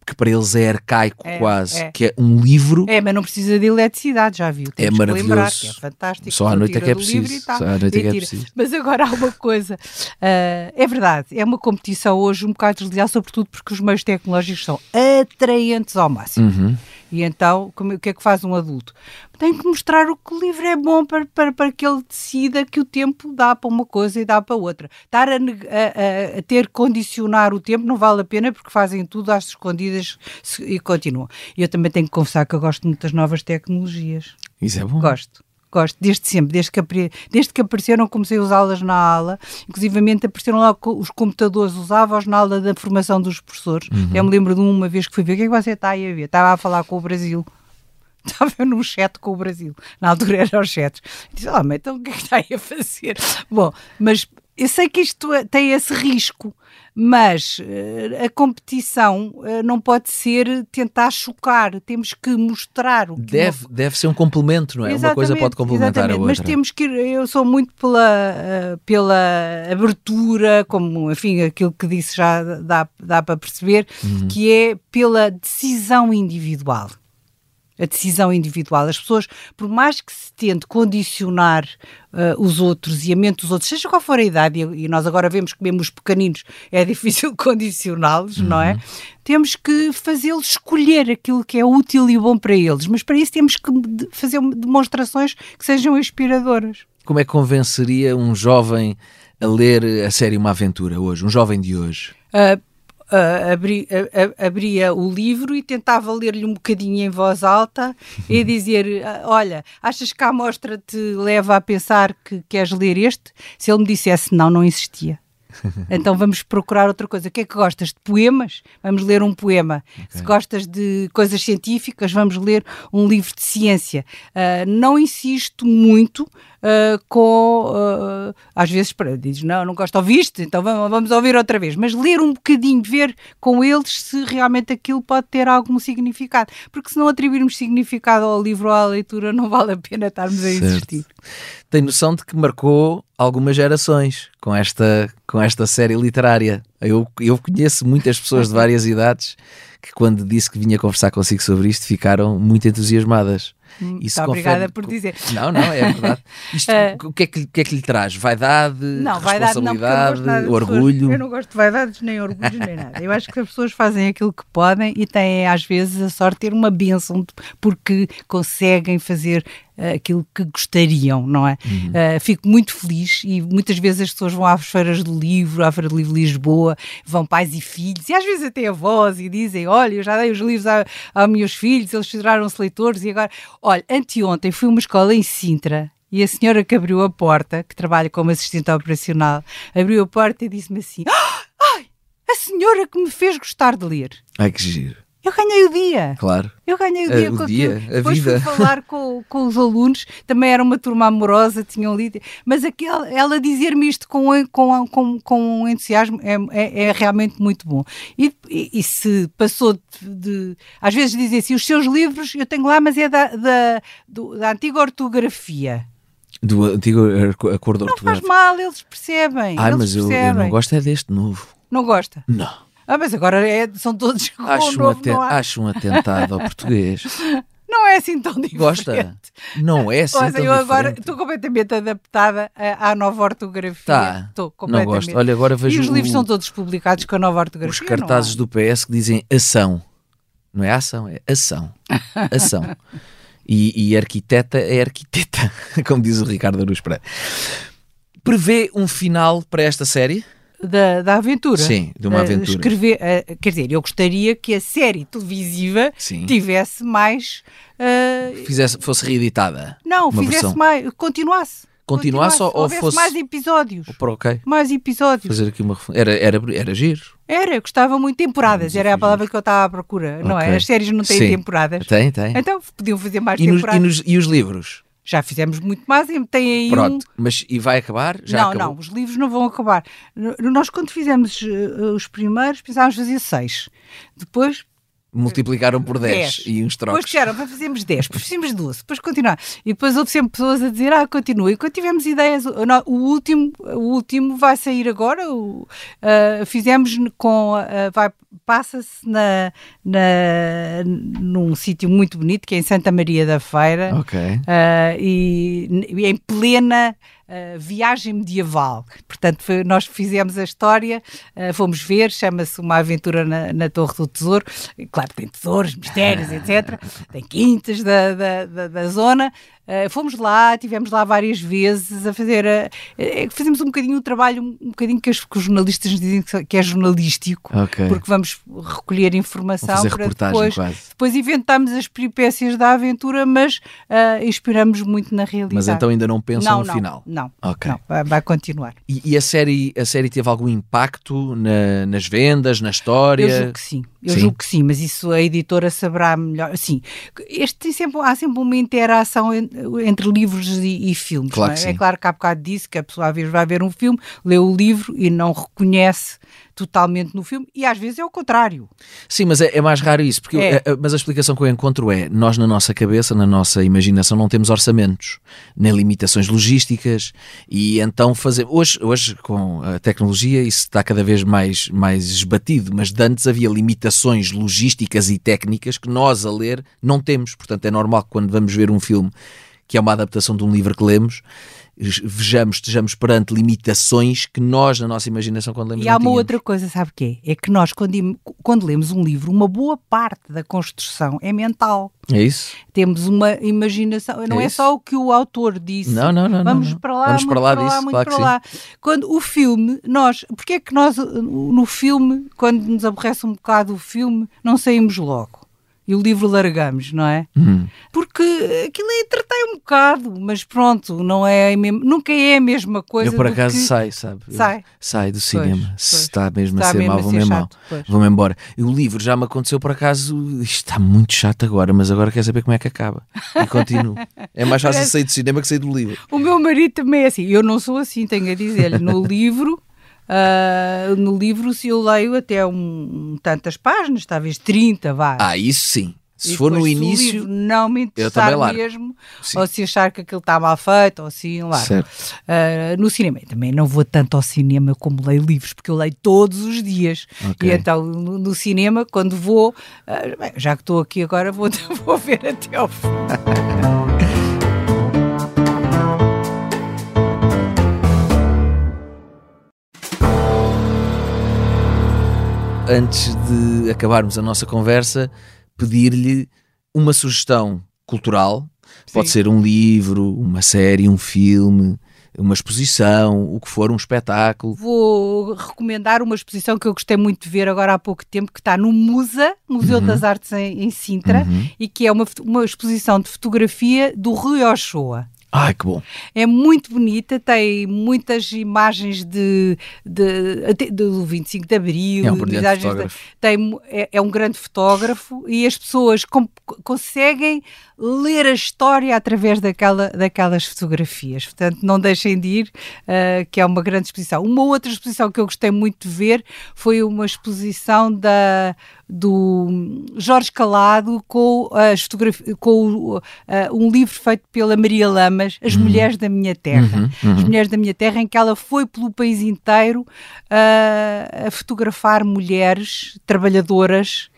Speaker 6: que para eles é arcaico
Speaker 7: É,
Speaker 6: quase,
Speaker 7: é.
Speaker 6: que é um livro.
Speaker 7: É, mas não precisa de eletricidade, já viu?
Speaker 6: É
Speaker 7: Temos que
Speaker 6: maravilhoso.
Speaker 7: lembrar é fantástico.
Speaker 6: Só à noite é que é preciso. Só à noite é que é preciso.
Speaker 7: Mas agora há uma coisa, ah, é verdade, é uma competição hoje um bocado desleal, sobretudo porque os meios tecnológicos são atraentes ao máximo.
Speaker 6: Uhum.
Speaker 7: E então, como- o que é que faz um adulto? Tem que mostrar o que o livro é bom para, para, para que ele decida que o tempo dá para uma coisa e dá para outra. Estar a, a- a- ter que condicionar o tempo não vale a pena porque fazem tudo às escondidas e continuam. E eu também tenho que confessar que eu gosto muito das novas tecnologias.
Speaker 6: Isso é bom.
Speaker 7: Gosto. Gosto, desde sempre, desde que, desde que apareceram, comecei a usá-las na aula. Inclusivamente apareceram lá os computadores, usava-os na aula da formação dos professores.
Speaker 6: Uhum.
Speaker 7: Eu me lembro de uma vez que fui ver, o que é que você está aí a ver? Estava a falar com o Brasil. Estava num chat com o Brasil. Na altura eram os chats. Disse, oh, mas então o que é que está aí a fazer? Bom, mas eu sei que isto tem esse risco, mas eh, a competição eh, não pode ser tentar chocar. Temos que mostrar o que uma
Speaker 6: Deve, deve ser um complemento, não é? Uma coisa pode complementar a
Speaker 7: exatamente,
Speaker 6: outra.
Speaker 7: Mas temos que eu sou muito pela, eh, pela abertura, como enfim, aquilo que disse já dá, dá para perceber,
Speaker 6: Uhum.
Speaker 7: que é pela decisão individual. A decisão individual. As pessoas, por mais que se tente condicionar eh, os outros e a mente dos outros, seja qual for a idade, e, e nós agora vemos que mesmo os pequeninos é difícil condicioná-los, não
Speaker 6: Uhum.
Speaker 7: é? Temos que fazê-los escolher aquilo que é útil e bom para eles, mas para isso temos que fazer demonstrações que sejam inspiradoras.
Speaker 6: Como é que convenceria um jovem a ler a série Uma Aventura hoje? Um jovem de hoje?
Speaker 7: Ah, abri- ah, ah, abria o livro e tentava ler-lhe um bocadinho em voz alta e dizer: ah, Olha, achas que a amostra te leva a pensar que queres ler este? Se ele me dissesse não, não insistia. Então vamos procurar outra coisa. O que é que gostas? De poemas? Vamos ler um poema. Se gostas de coisas científicas, vamos ler um livro de ciência. Ah, não insisto muito ah, com. ah, às vezes, para, dizes, não, não gosto, ouviste? Então vamos, vamos ouvir outra vez. Mas ler um bocadinho, ver com eles se realmente aquilo pode ter algum significado. Porque se não atribuirmos significado ao livro ou à leitura, não vale a pena estarmos a insistir.
Speaker 6: Tem noção de que marcou algumas gerações com esta, com esta série literária. Eu, eu conheço muitas pessoas de várias idades que, quando disse que vinha conversar consigo sobre isto, ficaram muito entusiasmadas.
Speaker 7: Hum,
Speaker 6: Isso
Speaker 7: Está obrigada
Speaker 6: confere-
Speaker 7: por dizer.
Speaker 6: Não, não, é verdade. Isto,
Speaker 7: Eh,
Speaker 6: o, que é que, que é que lhe traz? Vaidade,
Speaker 7: Não, vaidade não, não
Speaker 6: responsabilidade,
Speaker 7: gosto nada de pessoas-
Speaker 6: orgulho?
Speaker 7: eu não gosto de vaidades, nem orgulhos, nem nada. Eu acho que as pessoas fazem aquilo que podem e têm, às vezes, a sorte de ter uma bênção porque conseguem fazer aquilo que gostariam, não é?
Speaker 6: Uhum.
Speaker 7: Eh, fico muito feliz e muitas vezes as pessoas vão às feiras do livro, à Feira do Livro de Lisboa, vão pais e filhos, e às vezes até avós, e dizem: Olha, eu já dei os livros a- aos meus filhos, eles viraram-se leitores, e agora. Olha, anteontem fui a uma escola em Sintra. E a senhora que abriu a porta, que trabalha como assistente operacional, abriu a porta e disse-me assim: "Ah, Ai, a senhora que me fez gostar de ler.
Speaker 6: Ai, que giro.
Speaker 7: Eu ganhei o dia.
Speaker 6: Claro.
Speaker 7: Eu ganhei o
Speaker 6: Eh,
Speaker 7: dia
Speaker 6: o
Speaker 7: com
Speaker 6: dia, a
Speaker 7: Depois
Speaker 6: vida.
Speaker 7: fui falar com, com os alunos, também era uma turma amorosa, tinham lido, mas aquela, ela dizer-me isto com, com, com, com entusiasmo é, é, é realmente muito bom. E, e, e se passou de, de- Às vezes dizem assim: os seus livros eu tenho lá, mas é da, da, do- da antiga ortografia.
Speaker 6: Do antigo acordo
Speaker 7: Não faz
Speaker 6: ortográfico.
Speaker 7: mal, eles percebem.
Speaker 6: Ai,
Speaker 7: eles
Speaker 6: mas eu, eu
Speaker 7: percebem.
Speaker 6: não gosto é deste novo.
Speaker 7: Não gosta?
Speaker 6: Não.
Speaker 7: Ah, mas agora é- são todos com
Speaker 6: Acho um,
Speaker 7: novo, não, há-
Speaker 6: acho um atentado ao português.
Speaker 7: não é assim tão diferente.
Speaker 6: Gosta? Não é assim
Speaker 7: Olha,
Speaker 6: tão
Speaker 7: eu agora estou completamente adaptada à, à nova ortografia.
Speaker 6: Tá.
Speaker 7: Estou
Speaker 6: Não
Speaker 7: completamente.
Speaker 6: gosto. Olha, agora vejo
Speaker 7: e os livros
Speaker 6: o-
Speaker 7: são todos publicados com a nova ortografia.
Speaker 6: Os
Speaker 7: não
Speaker 6: cartazes
Speaker 7: há?
Speaker 6: do PS que dizem ação. Não é ação, é ação. Ação. E, e arquiteta é arquiteta, como diz o Ricardo Aruz Pereira. Prevê um final para esta série?
Speaker 7: Da, da aventura.
Speaker 6: Sim, de uma aventura.
Speaker 7: escrever, quer dizer, eu gostaria que a série televisiva
Speaker 6: Sim.
Speaker 7: tivesse mais. eh,
Speaker 6: Fizesse, fosse reeditada?
Speaker 7: não, fizesse
Speaker 6: versão.
Speaker 7: mais. continuasse.
Speaker 6: continuasse ou, ou
Speaker 7: houvesse
Speaker 6: fosse.
Speaker 7: mais episódios.
Speaker 6: Por ok.
Speaker 7: Mais episódios.
Speaker 6: Fazer aqui uma. Era, era, era giro.
Speaker 7: Era, gostava muito. Temporadas, era a palavra que eu estava à procura, não é? As séries não têm
Speaker 6: Sim.
Speaker 7: temporadas.
Speaker 6: Tem, tem.
Speaker 7: Então podiam fazer mais
Speaker 6: E, nos-
Speaker 7: temporadas.
Speaker 6: e nos- e os livros?
Speaker 7: Já fizemos muito mais e tem aí
Speaker 6: Pronto.
Speaker 7: um.
Speaker 6: Mas e vai acabar? Já
Speaker 7: não,
Speaker 6: acabou?
Speaker 7: não, os livros não vão acabar. Nós, quando fizemos eh, os primeiros, pensávamos fazer seis. Depois
Speaker 6: Multiplicaram por 10
Speaker 7: 10.
Speaker 6: e uns
Speaker 7: Depois
Speaker 6: trocos.
Speaker 7: disseram, vai fazermos 10, depois fizemos 12, depois continuar. E depois houve sempre pessoas a dizer, ah, continua. E quando tivemos ideias, o, último, o último vai sair agora, o, ah, fizemos com, ah, vai, passa-se na, na, num sítio muito bonito, que é em Santa Maria da Feira,
Speaker 6: Ok.
Speaker 7: ah, e, e em plena ah, viagem medieval. Portanto, foi- nós fizemos a história, ah, fomos ver, chama-se Uma Aventura na, na Torre do Tesouro. E, Claro, tem tesouros, mistérios, etc. Tem quintas da, da, da, da zona. Ah, fomos lá, tivemos lá várias vezes a fazer. a- eh, fazemos um bocadinho o trabalho, um bocadinho que, os- que os jornalistas nos dizem que, é jornalístico,
Speaker 6: Ok.
Speaker 7: porque vamos recolher informação para depois
Speaker 6: quase.
Speaker 7: depois inventamos as peripécias da aventura, mas ah, inspiramos muito na realidade.
Speaker 6: Mas então ainda não pensam
Speaker 7: não,
Speaker 6: no
Speaker 7: não,
Speaker 6: final?
Speaker 7: Não,
Speaker 6: Ok.
Speaker 7: não, vai, vai continuar.
Speaker 6: E, e a, série, a série teve algum impacto na- nas vendas, na história?
Speaker 7: Eu julgo que sim, eu
Speaker 6: Sim?
Speaker 7: julgo que sim, mas isso a editora saberá melhor. Sim, este sempre, há sempre uma interação entre livros e, e filmes.
Speaker 6: Claro
Speaker 7: é? é claro que há bocado disse que a pessoa às vezes vai ver um filme, lê o livro e não reconhece totalmente no filme, e às vezes é o contrário.
Speaker 6: Sim, mas é, é mais raro isso. Porque
Speaker 7: É.
Speaker 6: eu- a- a- mas a explicação que eu encontro é: nós, na nossa cabeça, na nossa imaginação, não temos orçamentos, nem limitações logísticas, e então fazer. Hoje, hoje com a tecnologia, isso está cada vez mais, mais esbatido, mas de antes havia limitações logísticas e técnicas que nós, a ler, não temos. Portanto, é normal que quando vamos ver um filme que é uma adaptação de um livro que lemos. Vejamos, estejamos perante limitações que nós, na nossa imaginação, quando lemos,
Speaker 7: E há uma
Speaker 6: tínhamos.
Speaker 7: outra coisa, sabe o quê? É que nós, quando, quando lemos um livro, uma boa parte da construção é mental.
Speaker 6: É isso?
Speaker 7: Temos uma imaginação, não é,
Speaker 6: isso.
Speaker 7: só o que o autor disse.
Speaker 6: Não, não, não,
Speaker 7: Vamos
Speaker 6: não.
Speaker 7: para lá,
Speaker 6: Vamos
Speaker 7: muito
Speaker 6: para lá
Speaker 7: para lá,
Speaker 6: disso,
Speaker 7: muito
Speaker 6: claro que
Speaker 7: para lá. Quando o filme, nós, porque é que nós, no filme, quando nos aborrece um bocado o filme, não saímos logo? E o livro largamos, não é?
Speaker 6: Hum.
Speaker 7: Porque aquilo é entretém um bocado, mas pronto, não é nunca é a mesma coisa.
Speaker 6: Eu por acaso
Speaker 7: que-
Speaker 6: sai, sabe? Eu-
Speaker 7: Sai.
Speaker 6: sai do cinema.
Speaker 7: pois.
Speaker 6: Se está mesmo
Speaker 7: Está
Speaker 6: a ser
Speaker 7: mesmo
Speaker 6: vou-me mal.
Speaker 7: chato, pois.
Speaker 6: Vou-me embora. E o livro já me aconteceu por acaso. Isto está muito chato agora, mas agora quer saber como é que acaba. E continuo. É mais fácil
Speaker 7: Parece-
Speaker 6: sair do cinema que sair do livro.
Speaker 7: O meu marido também é assim. Eu não sou assim, tenho a dizer-lhe. No livro, ah, no livro, se eu leio até um, tantas páginas, talvez 30, vá.
Speaker 6: Ah, isso sim. Se
Speaker 7: E
Speaker 6: for no
Speaker 7: depois, se
Speaker 6: início.
Speaker 7: livro não me interessar mesmo,
Speaker 6: Sim.
Speaker 7: ou se achar que aquilo está mal feito, ou assim, lá.
Speaker 6: Certo.
Speaker 7: no cinema, também não vou tanto ao cinema como leio livros, porque eu leio todos os dias.
Speaker 6: Ok.
Speaker 7: E então, no, no cinema, quando vou, ah, bem, já que estou aqui agora, vou, vou ver até ao fim.
Speaker 6: Antes de acabarmos a nossa conversa, pedir-lhe uma sugestão cultural. Pode
Speaker 7: Sim.
Speaker 6: ser um livro, uma série, um filme, uma exposição, o que for, um espetáculo.
Speaker 7: Vou recomendar uma exposição que eu gostei muito de ver agora há pouco tempo, que está no Musa, Museu
Speaker 6: Uhum.
Speaker 7: das Artes em, em Sintra,
Speaker 6: Uhum.
Speaker 7: e que é uma, uma exposição de fotografia do Rui Ochoa.
Speaker 6: Ai, que bom.
Speaker 7: É muito bonita, tem muitas imagens de, de, até do 25 de Abril.
Speaker 6: É um brilhante
Speaker 7: imagens de-
Speaker 6: fotógrafo.
Speaker 7: tem, é, é um grande fotógrafo e as pessoas com- conseguem ler a história através daquela, daquelas fotografias. Portanto, não deixem de ir, ah, que é uma grande exposição. Uma outra exposição que eu gostei muito de ver foi uma exposição da, do Jorge Calado com, as com ah, um livro feito pela Maria As Mulheres da Minha Terra.
Speaker 6: Uhum, uhum.
Speaker 7: As Mulheres da Minha Terra, em que ela foi pelo país inteiro ah, a fotografar mulheres trabalhadoras.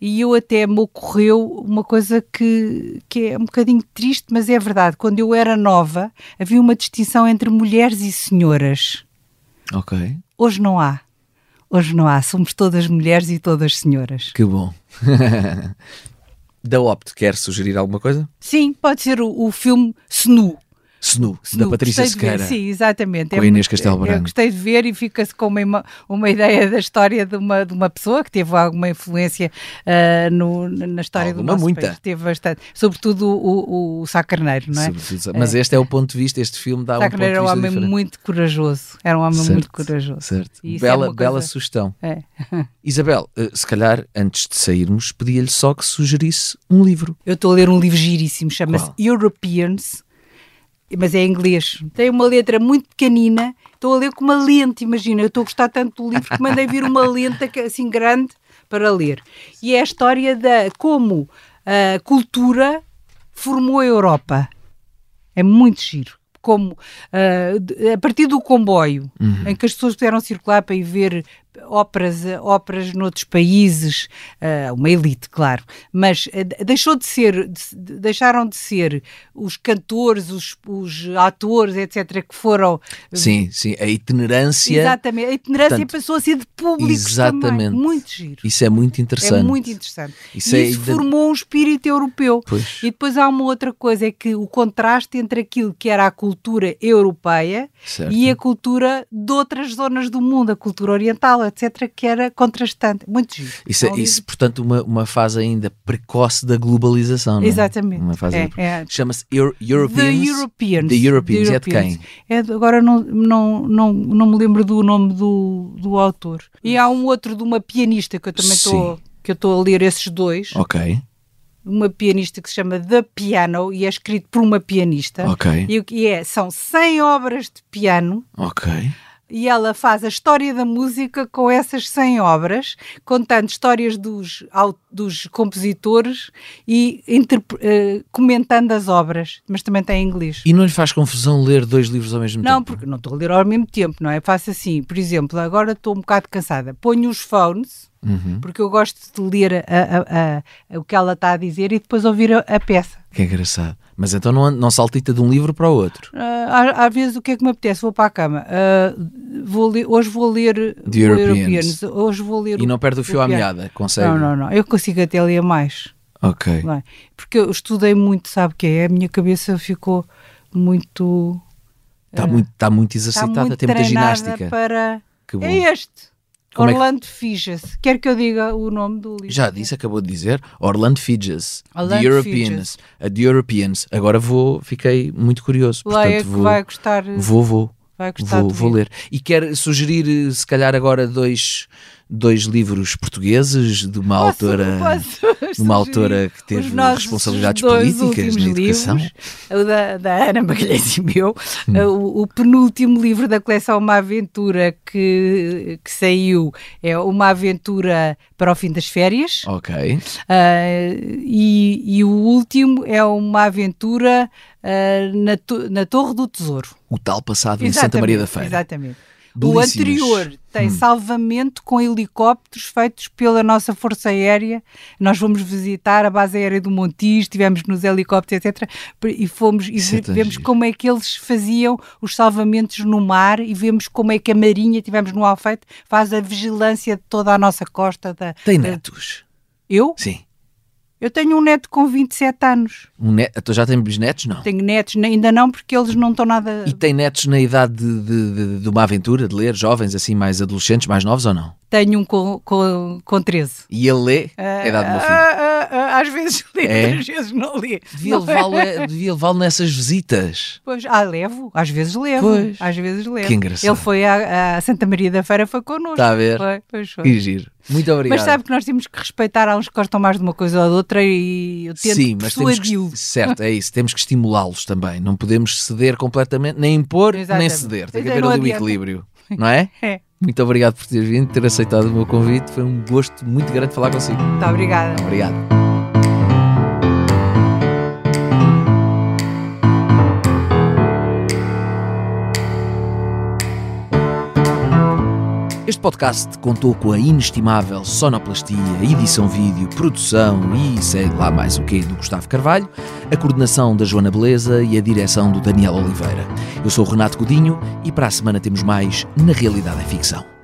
Speaker 7: E eu até me ocorreu uma coisa que, que é um bocadinho triste, mas é verdade. Quando eu era nova, havia uma distinção entre mulheres e senhoras.
Speaker 6: Ok.
Speaker 7: Hoje não há. Hoje não há. Somos todas mulheres e todas senhoras.
Speaker 6: Que bom. da Opt, quer sugerir alguma coisa?
Speaker 7: Sim, pode ser o, o filme Snu.
Speaker 6: Snu, da Patrícia Sequeira.
Speaker 7: Sim, exatamente.
Speaker 6: Com a
Speaker 7: muito-
Speaker 6: Inês Castelo
Speaker 7: Eu
Speaker 6: Branco.
Speaker 7: gostei de ver e fica-se com uma, uma ideia da história de uma, de uma pessoa que teve alguma influência ah, no- na história
Speaker 6: Alguma,
Speaker 7: do nosso
Speaker 6: muita.
Speaker 7: país. Teve bastante. Sobretudo o, o, o Sá Carneiro, não é?
Speaker 6: Sobretudo- Mas este é o ponto de vista, este filme dá um
Speaker 7: Sá
Speaker 6: ponto de
Speaker 7: Carneiro era um
Speaker 6: vista
Speaker 7: homem
Speaker 6: diferente.
Speaker 7: muito corajoso. Era um homem
Speaker 6: Certo,
Speaker 7: muito corajoso.
Speaker 6: Certo.
Speaker 7: Isso é
Speaker 6: Bela, bela sugestão.
Speaker 7: É.
Speaker 6: Isabel, eh, se calhar antes de sairmos, pedia-lhe só que sugerisse um livro.
Speaker 7: Eu estou a ler um livro giríssimo, chama-se? Europeans, mas é em inglês. Tem uma letra muito pequenina, estou a ler com uma lente, imagina. Eu estou a gostar tanto do livro que mandei vir uma lente assim grande para ler. E é a história da como a cultura formou a Europa. É muito giro. Como de- a partir do comboio,
Speaker 6: Uhum.
Speaker 7: em que as pessoas puderam circular para ir ver óperas, eh, óperas noutros países, ah, uma elite, claro, mas eh, de- deixou de ser, de- de- deixaram de ser os cantores, os, os atores, etc., que foram.
Speaker 6: Sim, sim, a itinerância.
Speaker 7: Exatamente, a itinerância
Speaker 6: Portanto,
Speaker 7: passou a ser de público
Speaker 6: exatamente.
Speaker 7: também. Muito giro.
Speaker 6: Isso é muito interessante.
Speaker 7: É muito interessante.
Speaker 6: Isso
Speaker 7: e
Speaker 6: é
Speaker 7: isso
Speaker 6: ainda-
Speaker 7: formou um espírito europeu.
Speaker 6: Pois.
Speaker 7: E depois há uma outra coisa, é que o contraste entre aquilo que era a cultura europeia
Speaker 6: Certo.
Speaker 7: e a cultura de outras zonas do mundo, a cultura oriental, etc., que era contrastante. Muito giro.
Speaker 6: Isso, é, isso portanto, uma, uma fase ainda precoce da globalização. não é?
Speaker 7: Exatamente.
Speaker 6: Uma fase
Speaker 7: É, é.
Speaker 6: Chama-se Euro- Europeans.
Speaker 7: The Europeans.
Speaker 6: The Europeans.
Speaker 7: The
Speaker 6: É de quem?
Speaker 7: É de- agora não, não, não, não me lembro do nome do, do autor. E há um outro de uma pianista que eu também estou que eu estou a ler esses dois.
Speaker 6: Ok.
Speaker 7: Uma pianista que se chama The Piano e é escrito por uma pianista.
Speaker 6: Ok.
Speaker 7: E, que é, são 100 obras de piano
Speaker 6: Ok.
Speaker 7: E ela faz a história da música com essas 100 obras, contando histórias dos, dos compositores e eh, comentando as obras, mas também tem em inglês.
Speaker 6: E não lhe faz confusão ler dois livros ao mesmo
Speaker 7: Não,
Speaker 6: tempo?
Speaker 7: porque não estou a ler ao mesmo tempo, não é? Faço assim, por exemplo, agora estou um bocado cansada. Ponho os phones,
Speaker 6: Uhum.
Speaker 7: porque eu gosto de ler a- a- a- o que ela está a dizer e depois ouvir a peça.
Speaker 6: Que engraçado. Mas então não, não saltita de um livro para o outro.
Speaker 7: Ah, às, às vezes o que é que me apetece? Vou para a cama. Ah, vou ler- hoje vou ler
Speaker 6: The
Speaker 7: o
Speaker 6: Europeans.
Speaker 7: Hoje vou ler
Speaker 6: E
Speaker 7: o-
Speaker 6: não perde o fio à
Speaker 7: piano.
Speaker 6: meada, consegue?
Speaker 7: Não, não, não. Eu consigo até ler mais.
Speaker 6: Ok.
Speaker 7: é? Porque eu estudei muito, sabe o que é? A minha cabeça ficou muito.
Speaker 6: Está
Speaker 7: ah,
Speaker 6: muito, está muito exercitada,
Speaker 7: muito
Speaker 6: tem muita ginástica.
Speaker 7: Para...
Speaker 6: Que bom.
Speaker 7: É este.
Speaker 6: Como é que-
Speaker 7: Orlando Figes. Quer que eu diga o nome do livro?
Speaker 6: Já disse, acabou de dizer. Orlando Fidges.
Speaker 7: Orlando
Speaker 6: The Europeans. A The Europeans. Agora vou, fiquei muito curioso.
Speaker 7: Leia
Speaker 6: Portanto,
Speaker 7: que
Speaker 6: vou,
Speaker 7: vai gostar.
Speaker 6: vou, vou.
Speaker 7: Vai gostar
Speaker 6: Vou, vou ler. E quer sugerir, se calhar, agora dois, dois livros portugueses de uma
Speaker 7: Posso-
Speaker 6: autora.
Speaker 7: posso
Speaker 6: de uma autora que teve responsabilidades políticas na educação.
Speaker 7: livros, o da, da Ana Magalhães e meu,
Speaker 6: Hum.
Speaker 7: uh, o, o penúltimo livro da coleção Uma Aventura que, que saiu é Uma Aventura para o Fim das Férias.
Speaker 6: Ok.
Speaker 7: Uh, e, e o último é uma aventura uh, na, to- na Torre do Tesouro.
Speaker 6: O tal passado em Santa Maria da Feira.
Speaker 7: Exatamente. O anterior tem
Speaker 6: Hum.
Speaker 7: salvamento com helicópteros feitos pela nossa Força Aérea. Nós fomos visitar a base aérea do Montijo, estivemos nos helicópteros, etc. E fomos e
Speaker 6: é
Speaker 7: vemos
Speaker 6: giro.
Speaker 7: como é que eles faziam os salvamentos no mar e vemos como é que a Marinha, tivemos no Alfeite, faz a vigilância de toda a nossa costa. Da,
Speaker 6: Tem
Speaker 7: da-
Speaker 6: netos?
Speaker 7: Eu?
Speaker 6: Sim.
Speaker 7: Eu tenho um neto com 27 anos.
Speaker 6: Um net... então já tem bisnetos? Não.
Speaker 7: Tenho netos, ainda não, porque eles não estão nada.
Speaker 6: E tem netos na idade de, de- de- uma aventura, de ler, jovens assim, mais adolescentes, mais novos ou não?
Speaker 7: Tenho um com, com, com 13.
Speaker 6: E ele lê a idade do meu filho.
Speaker 7: Ah, ah, ah, às vezes lê,
Speaker 6: É?
Speaker 7: outras vezes não lê.
Speaker 6: Devia
Speaker 7: é?
Speaker 6: levá-lo devia levá-lo nessas visitas.
Speaker 7: Pois, ah, levo, às vezes levo.
Speaker 6: Pois.
Speaker 7: Às vezes levo.
Speaker 6: Que engraçado.
Speaker 7: Ele foi à, Santa Maria da Feira, foi connosco.
Speaker 6: Está a ver?
Speaker 7: Foi, pois foi.
Speaker 6: Que giro. Muito obrigado.
Speaker 7: Mas sabe que nós temos que respeitar há uns que gostam mais de uma coisa ou de outra e eu tento
Speaker 6: Sim, mas temos que, certo, é isso, temos que estimulá-los também. Não podemos ceder completamente, nem impor, nem
Speaker 7: Exatamente.
Speaker 6: ceder. Tem que
Speaker 7: é,
Speaker 6: haver ali o equilíbrio, não é?
Speaker 7: É.
Speaker 6: Muito obrigado por ter vindo, ter aceitado o meu convite. Foi um gosto muito grande falar consigo.
Speaker 7: Muito obrigada.
Speaker 6: Obrigado. Este podcast contou com a inestimável sonoplastia, edição vídeo, produção e sei lá mais o que do Gustavo Carvalho, a coordenação da Joana Beleza e a direção do Daniel Oliveira. Eu sou o Renato Godinho e para a semana temos mais Na Realidade é Ficção.